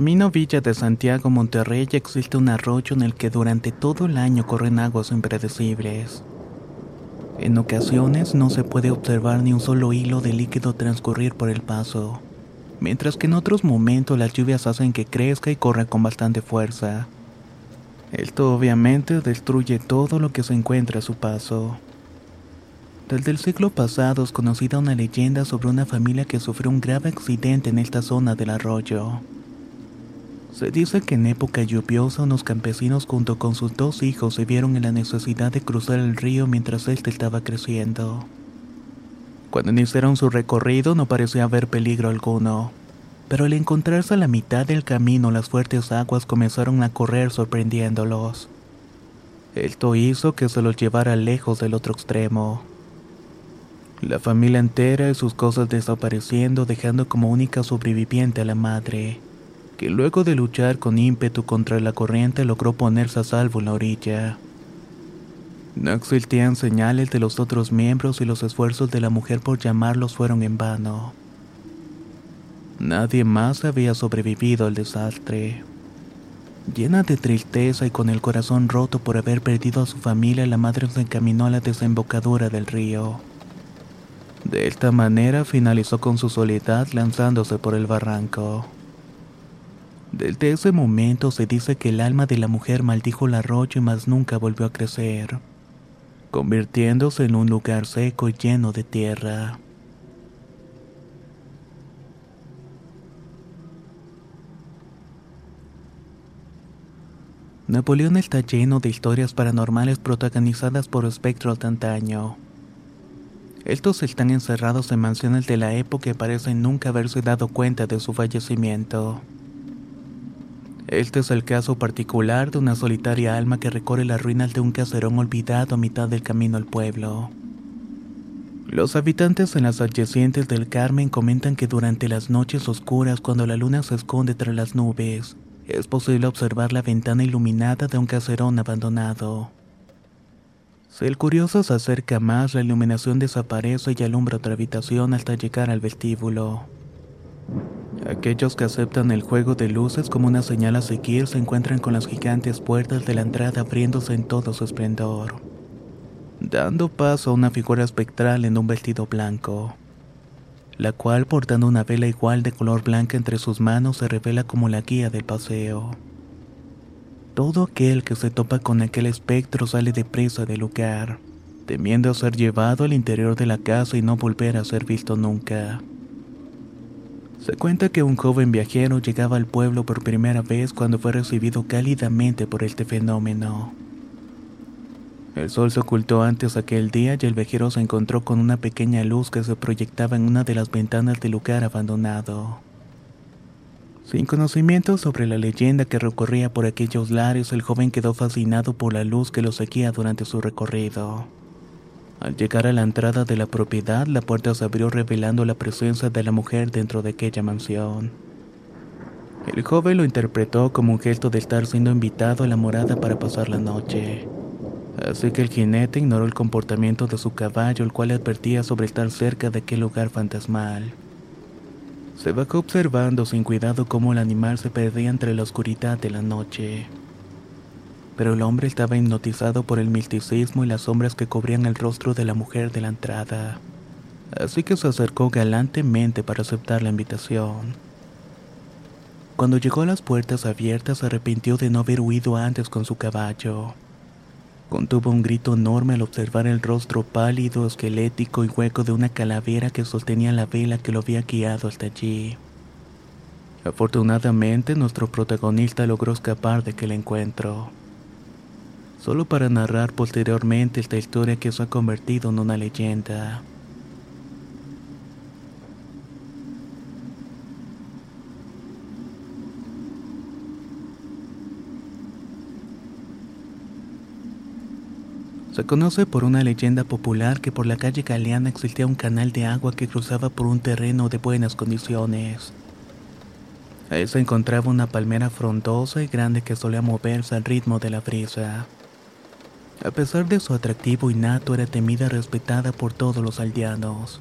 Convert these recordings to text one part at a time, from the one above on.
Camino Villa de Santiago, Monterrey, existe un arroyo en el que durante todo el año corren aguas impredecibles. En ocasiones no se puede observar ni un solo hilo de líquido transcurrir por el paso, mientras que en otros momentos las lluvias hacen que crezca y corra con bastante fuerza. Esto obviamente destruye todo lo que se encuentra a su paso. Desde el siglo pasado es conocida una leyenda sobre una familia que sufrió un grave accidente en esta zona del arroyo. Se dice que en época lluviosa unos campesinos junto con sus dos hijos se vieron en la necesidad de cruzar el río mientras éste estaba creciendo. Cuando iniciaron su recorrido no parecía haber peligro alguno, pero al encontrarse a la mitad del camino las fuertes aguas comenzaron a correr sorprendiéndolos. Esto hizo que se los llevara lejos del otro extremo. La familia entera y sus cosas desapareciendo dejando como única sobreviviente a la madre que luego de luchar con ímpetu contra la corriente logró ponerse a salvo en la orilla. No existían señales de los otros miembros y los esfuerzos de la mujer por llamarlos fueron en vano. Nadie más había sobrevivido al desastre. Llena de tristeza y con el corazón roto por haber perdido a su familia, la madre se encaminó a la desembocadura del río. De esta manera finalizó con su soledad lanzándose por el barranco. Desde ese momento se dice que el alma de la mujer maldijo el arroyo y más nunca volvió a crecer, convirtiéndose en un lugar seco y lleno de tierra. Napoleón está lleno de historias paranormales protagonizadas por espectros de antaño. Estos están encerrados en mansiones de la época y parecen nunca haberse dado cuenta de su fallecimiento. Este es el caso particular de una solitaria alma que recorre las ruinas de un caserón olvidado a mitad del camino al pueblo. Los habitantes en las adyacentes del Carmen comentan que durante las noches oscuras, cuando la luna se esconde tras las nubes, es posible observar la ventana iluminada de un caserón abandonado. Si el curioso se acerca más, la iluminación desaparece y alumbra otra habitación hasta llegar al vestíbulo. Aquellos que aceptan el juego de luces como una señal a seguir se encuentran con las gigantes puertas de la entrada abriéndose en todo su esplendor, dando paso a una figura espectral en un vestido blanco, la cual portando una vela igual de color blanca entre sus manos se revela como la guía del paseo. Todo aquel que se topa con aquel espectro sale deprisa del lugar, temiendo ser llevado al interior de la casa y no volver a ser visto nunca. Se cuenta que un joven viajero llegaba al pueblo por primera vez cuando fue recibido cálidamente por este fenómeno. El sol se ocultó antes aquel día y el viajero se encontró con una pequeña luz que se proyectaba en una de las ventanas del lugar abandonado. Sin conocimiento sobre la leyenda que recorría por aquellos lares, el joven quedó fascinado por la luz que lo seguía durante su recorrido. Al llegar a la entrada de la propiedad, la puerta se abrió revelando la presencia de la mujer dentro de aquella mansión. El joven lo interpretó como un gesto de estar siendo invitado a la morada para pasar la noche. Así que el jinete ignoró el comportamiento de su caballo, el cual advertía sobre estar cerca de aquel lugar fantasmal. Se bajó observando sin cuidado cómo el animal se perdía entre la oscuridad de la noche. Pero el hombre estaba hipnotizado por el misticismo y las sombras que cubrían el rostro de la mujer de la entrada. Así que se acercó galantemente para aceptar la invitación. Cuando llegó a las puertas abiertas se arrepintió de no haber huido antes con su caballo. Contuvo un grito enorme al observar el rostro pálido, esquelético y hueco de una calavera que sostenía la vela que lo había guiado hasta allí. Afortunadamente, nuestro protagonista logró escapar de aquel encuentro solo para narrar posteriormente esta historia que se ha convertido en una leyenda. Se conoce por una leyenda popular que por la calle Galeana existía un canal de agua que cruzaba por un terreno de buenas condiciones. Ahí se encontraba una palmera frondosa y grande que solía moverse al ritmo de la brisa. A pesar de su atractivo innato, era temida y respetada por todos los aldeanos.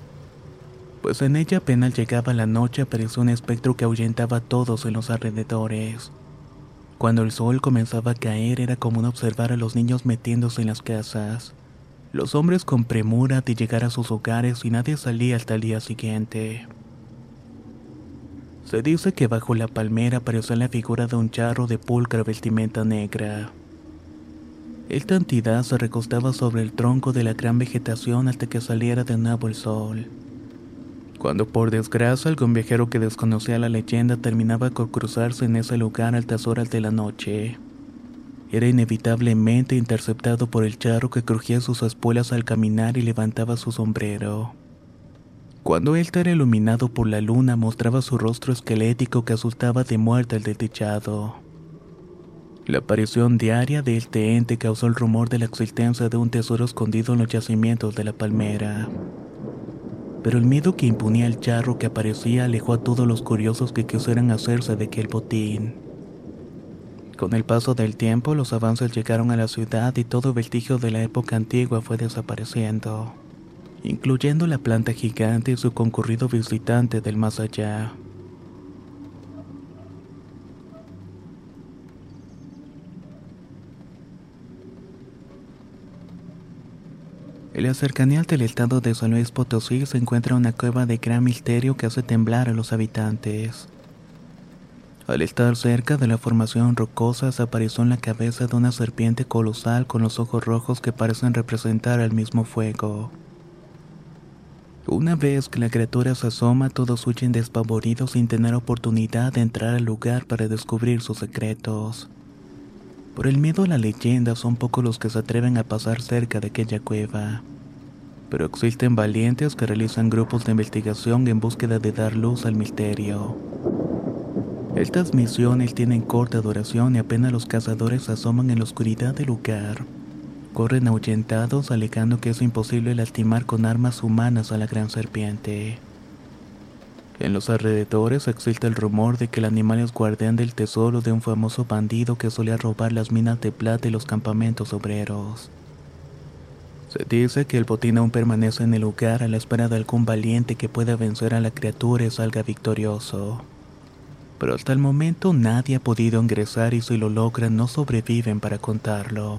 Pues en ella apenas llegaba la noche apareció un espectro que ahuyentaba a todos en los alrededores. Cuando el sol comenzaba a caer era común observar a los niños metiéndose en las casas, los hombres con premura de llegar a sus hogares y nadie salía hasta el día siguiente. Se dice que bajo la palmera apareció la figura de un charro de pulcra vestimenta negra. Esta entidad se recostaba sobre el tronco de la gran vegetación hasta que saliera de nuevo el sol. Cuando por desgracia algún viajero que desconocía la leyenda terminaba por cruzarse en ese lugar a altas horas de la noche, era inevitablemente interceptado por el charro que crujía sus espuelas al caminar y levantaba su sombrero. Cuando él era iluminado por la luna mostraba su rostro esquelético que asustaba de muerte al desdichado. La aparición diaria de este ente causó el rumor de la existencia de un tesoro escondido en los yacimientos de la palmera. Pero el miedo que imponía el charro que aparecía alejó a todos los curiosos que quisieran hacerse de aquel botín. Con el paso del tiempo, los avances llegaron a la ciudad y todo vestigio de la época antigua fue desapareciendo, incluyendo la planta gigante y su concurrido visitante del más allá. En la cercanía del estado de San Luis Potosí se encuentra una cueva de gran misterio que hace temblar a los habitantes. Al estar cerca de la formación rocosa se apareció en la cabeza de una serpiente colosal con los ojos rojos que parecen representar el mismo fuego. Una vez que la criatura se asoma, todos huyen despavoridos sin tener oportunidad de entrar al lugar para descubrir sus secretos. Por el miedo a la leyenda son pocos los que se atreven a pasar cerca de aquella cueva. Pero existen valientes que realizan grupos de investigación en búsqueda de dar luz al misterio. Estas misiones tienen corta duración y apenas los cazadores asoman en la oscuridad del lugar. Corren ahuyentados alegando que es imposible lastimar con armas humanas a la gran serpiente. En los alrededores existe el rumor de que el animal es guardián del tesoro de un famoso bandido que solía robar las minas de plata y los campamentos obreros. Se dice que el botín aún permanece en el lugar a la espera de algún valiente que pueda vencer a la criatura y salga victorioso. Pero hasta el momento nadie ha podido ingresar y si lo logran no sobreviven para contarlo.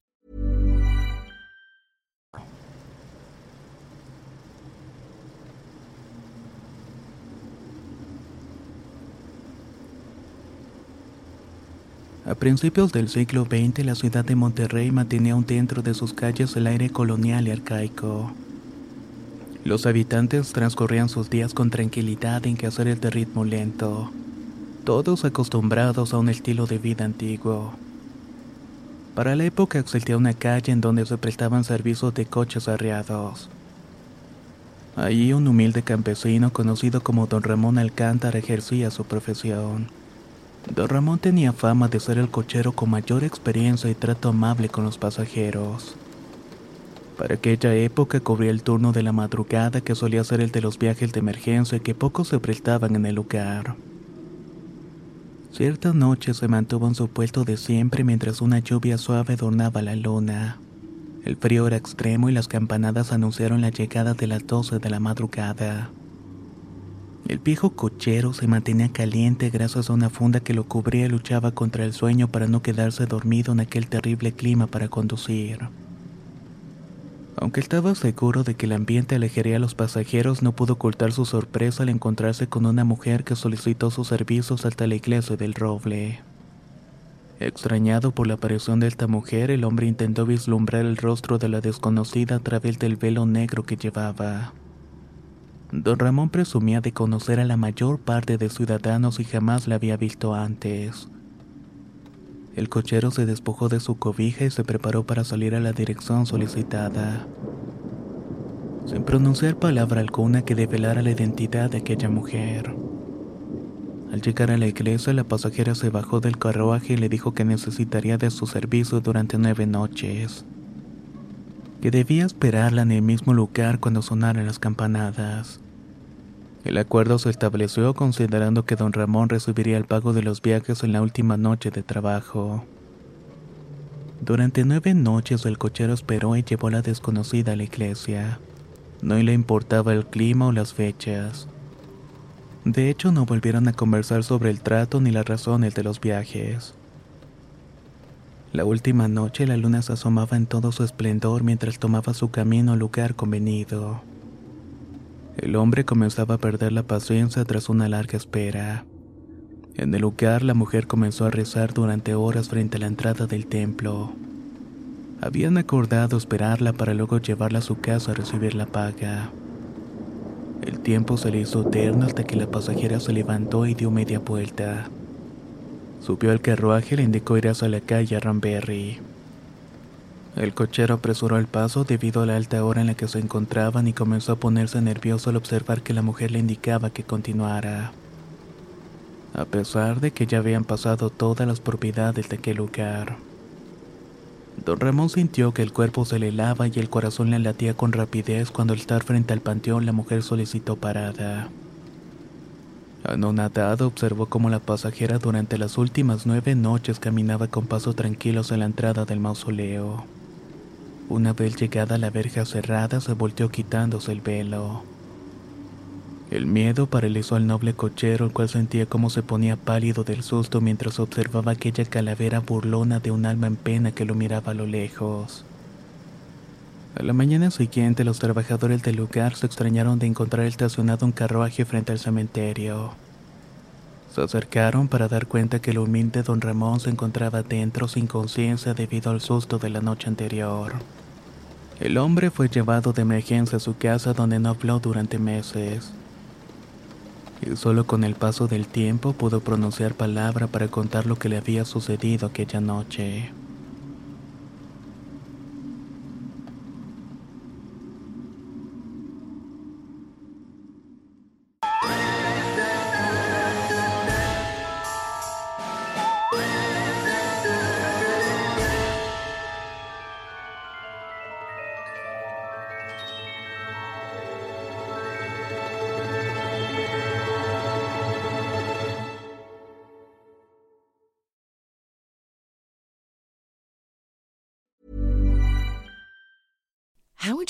A principios del siglo XX, la ciudad de Monterrey mantenía un dentro de sus calles el aire colonial y arcaico. Los habitantes transcurrían sus días con tranquilidad en quehaceres de ritmo lento, todos acostumbrados a un estilo de vida antiguo. Para la época existía una calle en donde se prestaban servicios de coches arreados. Allí un humilde campesino conocido como don Ramón Alcántara ejercía su profesión. Don Ramón tenía fama de ser el cochero con mayor experiencia y trato amable con los pasajeros. Para aquella época cubría el turno de la madrugada que solía ser el de los viajes de emergencia que pocos se prestaban en el lugar. Cierta noche se mantuvo en su puesto de siempre mientras una lluvia suave adornaba la luna. El frío era extremo y las campanadas anunciaron la llegada de las doce de la madrugada. El viejo cochero se mantenía caliente gracias a una funda que lo cubría y luchaba contra el sueño para no quedarse dormido en aquel terrible clima para conducir. Aunque estaba seguro de que el ambiente alejaría a los pasajeros, no pudo ocultar su sorpresa al encontrarse con una mujer que solicitó sus servicios hasta la iglesia del Roble. Extrañado por la aparición de esta mujer, el hombre intentó vislumbrar el rostro de la desconocida a través del velo negro que llevaba. Don Ramón presumía de conocer a la mayor parte de ciudadanos y jamás la había visto antes. El cochero se despojó de su cobija y se preparó para salir a la dirección solicitada. Sin pronunciar palabra alguna que develara la identidad de aquella mujer. Al llegar a la iglesia, la pasajera se bajó del carruaje y le dijo que necesitaría de su servicio durante nueve noches. Que debía esperarla en el mismo lugar cuando sonaran las campanadas. El acuerdo se estableció considerando que don Ramón recibiría el pago de los viajes en la última noche de trabajo. Durante nueve noches el cochero esperó y llevó a la desconocida a la iglesia. No le importaba el clima o las fechas. De hecho, no volvieron a conversar sobre el trato ni las razones de los viajes. La última noche la luna se asomaba en todo su esplendor mientras tomaba su camino al lugar convenido. El hombre comenzaba a perder la paciencia tras una larga espera. En el lugar la mujer comenzó a rezar durante horas frente a la entrada del templo. Habían acordado esperarla para luego llevarla a su casa a recibir la paga. El tiempo se le hizo eterno hasta que la pasajera se levantó y dio media vuelta. Subió al carruaje y le indicó ir hacia la calle Ramberry. El cochero apresuró el paso debido a la alta hora en la que se encontraban y comenzó a ponerse nervioso al observar que la mujer le indicaba que continuara. A pesar de que ya habían pasado todas las propiedades de aquel lugar. Don Ramón sintió que el cuerpo se le helaba y el corazón le latía con rapidez cuando al estar frente al panteón la mujer solicitó parada. Anonadado observó cómo la pasajera durante las últimas nueve noches caminaba con pasos tranquilos a la entrada del mausoleo. Una vez llegada a la verja cerrada, se volteó quitándose el velo. El miedo paralizó al noble cochero, el cual sentía cómo se ponía pálido del susto mientras observaba aquella calavera burlona de un alma en pena que lo miraba a lo lejos. A la mañana siguiente, los trabajadores del lugar se extrañaron de encontrar estacionado un carruaje frente al cementerio. Se acercaron para dar cuenta que el humilde don Ramón se encontraba dentro sin conciencia debido al susto de la noche anterior. El hombre fue llevado de emergencia a su casa donde no habló durante meses. Y solo con el paso del tiempo pudo pronunciar palabra para contar lo que le había sucedido aquella noche.